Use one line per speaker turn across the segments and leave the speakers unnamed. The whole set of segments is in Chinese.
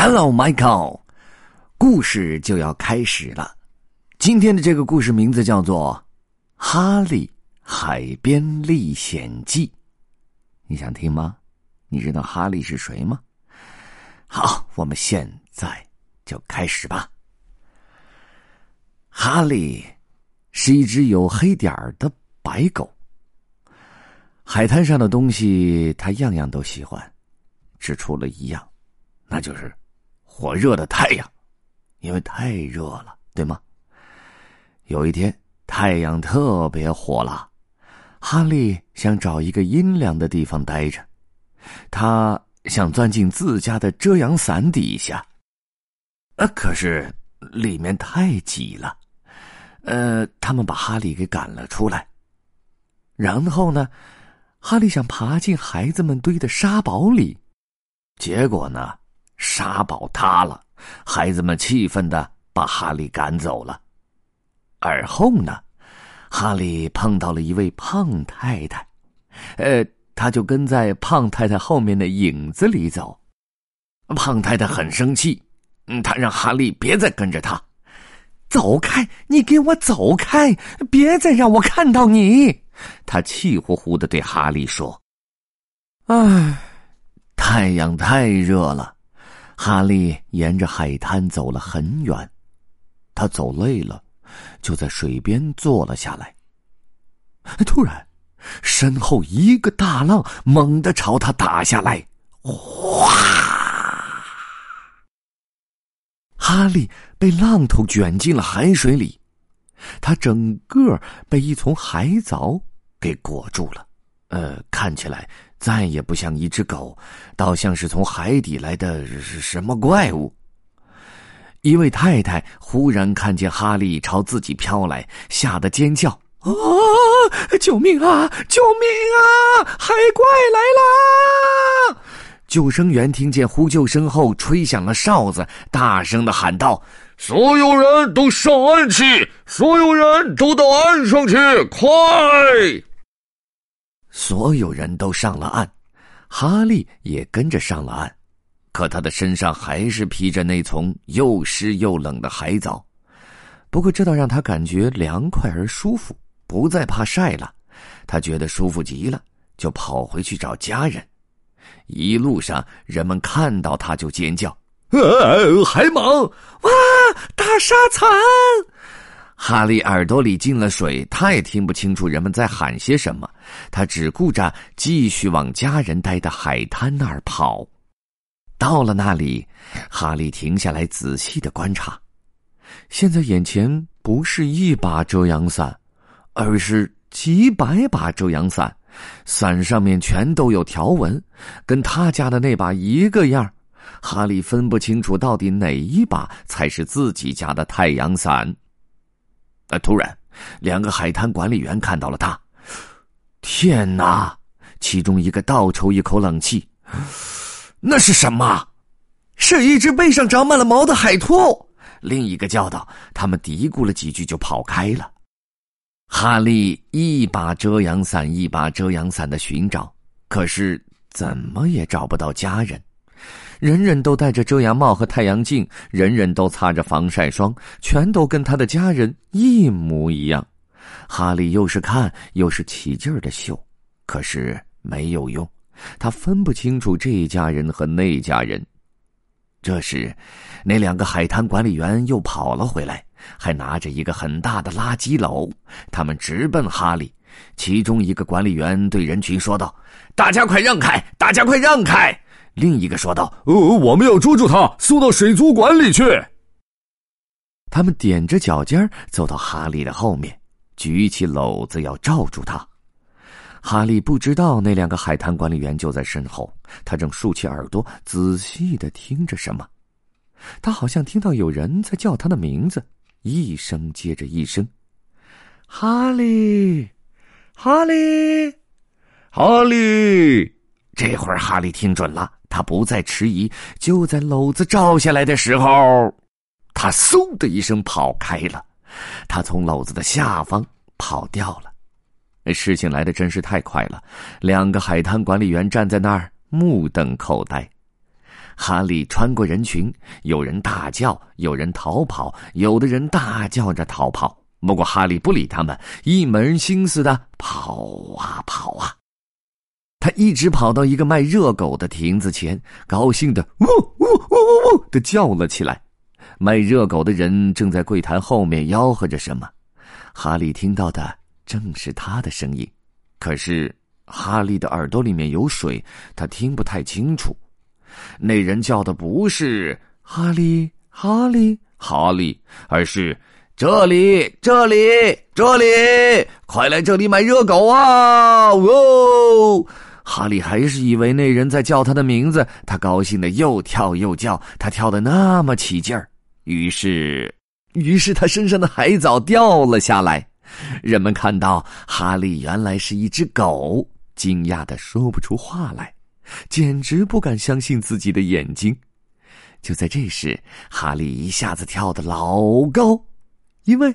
Hello, Michael。故事就要开始了。今天的这个故事名字叫做《哈利海边历险记》。你想听吗？你知道哈利是谁吗？好，我们现在就开始吧。哈利是一只有黑点儿的白狗。海滩上的东西，他样样都喜欢，只除了一样，那就是火热的太阳，因为太热了，对吗？有一天，太阳特别火辣，哈利想找一个阴凉的地方待着，他想钻进自家的遮阳伞底下，啊，可是里面太挤了，呃，他们把哈利给赶了出来。然后呢？哈利想爬进孩子们堆的沙堡里，结果呢，沙堡塌了，孩子们气愤的把哈利赶走了。而后呢，哈利碰到了一位胖太太，呃，他就跟在胖太太后面的影子里走。胖太太很生气，嗯，他让哈利别再跟着他，走开，你给我走开，别再让我看到你。他气呼呼的对哈利说：“唉，太阳太热了。”哈利沿着海滩走了很远，他走累了，就在水边坐了下来。突然，身后一个大浪猛地朝他打下来，哗！哈利被浪头卷进了海水里，他整个被一丛海藻。给裹住了，呃，看起来再也不像一只狗，倒像是从海底来的什么怪物。一位太太忽然看见哈利朝自己飘来，吓得尖叫：“啊！救命啊！救命啊！海怪来啦！”救生员听见呼救声后，吹响了哨子，大声的喊道：“所有人都上岸去！所有人都到岸上去！快！”所有人都上了岸，哈利也跟着上了岸，可他的身上还是披着那丛又湿又冷的海藻。不过这倒让他感觉凉快而舒服，不再怕晒了。他觉得舒服极了，就跑回去找家人。一路上，人们看到他就尖叫：“呃，海蟒！哇，大沙蚕！”哈利耳朵里进了水，他也听不清楚人们在喊些什么。他只顾着继续往家人待的海滩那儿跑。到了那里，哈利停下来仔细的观察。现在眼前不是一把遮阳伞，而是几百把遮阳伞，伞上面全都有条纹，跟他家的那把一个样。哈利分不清楚到底哪一把才是自己家的太阳伞。呃，突然，两个海滩管理员看到了他。天哪！其中一个倒抽一口冷气，那是什么？是一只背上长满了毛的海兔。另一个叫道。他们嘀咕了几句就跑开了。哈利一把遮阳伞一把遮阳伞的寻找，可是怎么也找不到家人。人人都戴着遮阳帽和太阳镜，人人都擦着防晒霜，全都跟他的家人一模一样。哈利又是看又是起劲儿的嗅，可是没有用，他分不清楚这家人和那家人。这时，那两个海滩管理员又跑了回来，还拿着一个很大的垃圾篓，他们直奔哈利。其中一个管理员对人群说道：“大家快让开！大家快让开！”另一个说道：“
呃，我们要捉住他，送到水族馆里去。”
他们踮着脚尖走到哈利的后面，举起篓子要罩住他。哈利不知道那两个海滩管理员就在身后，他正竖起耳朵仔细的听着什么。他好像听到有人在叫他的名字，一声接着一声：“哈利，哈利，哈利。”这会儿哈利听准了。他不再迟疑，就在篓子照下来的时候，他嗖的一声跑开了。他从篓子的下方跑掉了。事情来的真是太快了。两个海滩管理员站在那儿目瞪口呆。哈利穿过人群，有人大叫，有人逃跑，有的人大叫着逃跑。不过哈利不理他们，一门心思的跑啊跑啊。他一直跑到一个卖热狗的亭子前，高兴的呜呜呜呜呜的叫了起来。卖热狗的人正在柜台后面吆喝着什么，哈利听到的正是他的声音。可是哈利的耳朵里面有水，他听不太清楚。那人叫的不是哈利，哈利，哈利，而是。这里，这里，这里！快来这里买热狗啊！哦，哈利还是以为那人在叫他的名字，他高兴的又跳又叫，他跳的那么起劲儿。于是，于是他身上的海藻掉了下来。人们看到哈利原来是一只狗，惊讶的说不出话来，简直不敢相信自己的眼睛。就在这时，哈利一下子跳得老高。因为，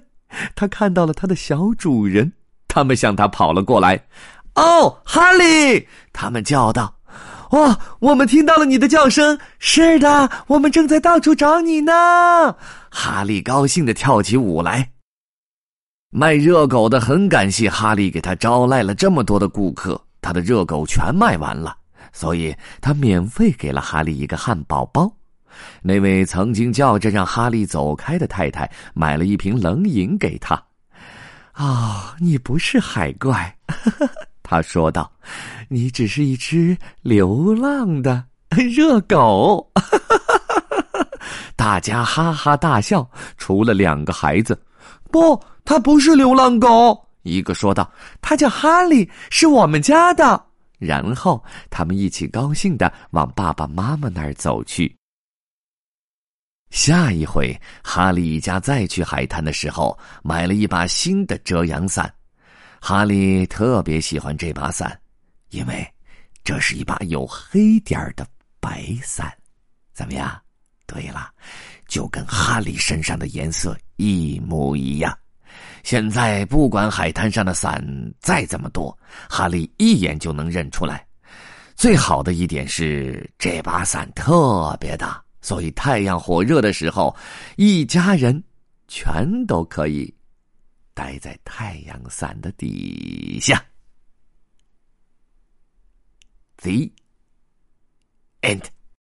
他看到了他的小主人，他们向他跑了过来。哦，哈利！他们叫道：“哇，我们听到了你的叫声！是的，我们正在到处找你呢。”哈利高兴的跳起舞来。卖热狗的很感谢哈利给他招来了这么多的顾客，他的热狗全卖完了，所以他免费给了哈利一个汉堡包。那位曾经叫着让哈利走开的太太买了一瓶冷饮给他。啊，你不是海怪，他说道，你只是一只流浪的 热狗。大家哈哈大笑，除了两个孩子。不，他不是流浪狗。一个说道：“他叫哈利，是我们家的。”然后他们一起高兴的往爸爸妈妈那儿走去。下一回，哈利一家再去海滩的时候，买了一把新的遮阳伞。哈利特别喜欢这把伞，因为这是一把有黑点儿的白伞。怎么样？对了，就跟哈利身上的颜色一模一样。现在不管海滩上的伞再怎么多，哈利一眼就能认出来。最好的一点是，这把伞特别大。所以太阳火热的时候，一家人全都可以待在太阳伞的底下。The end.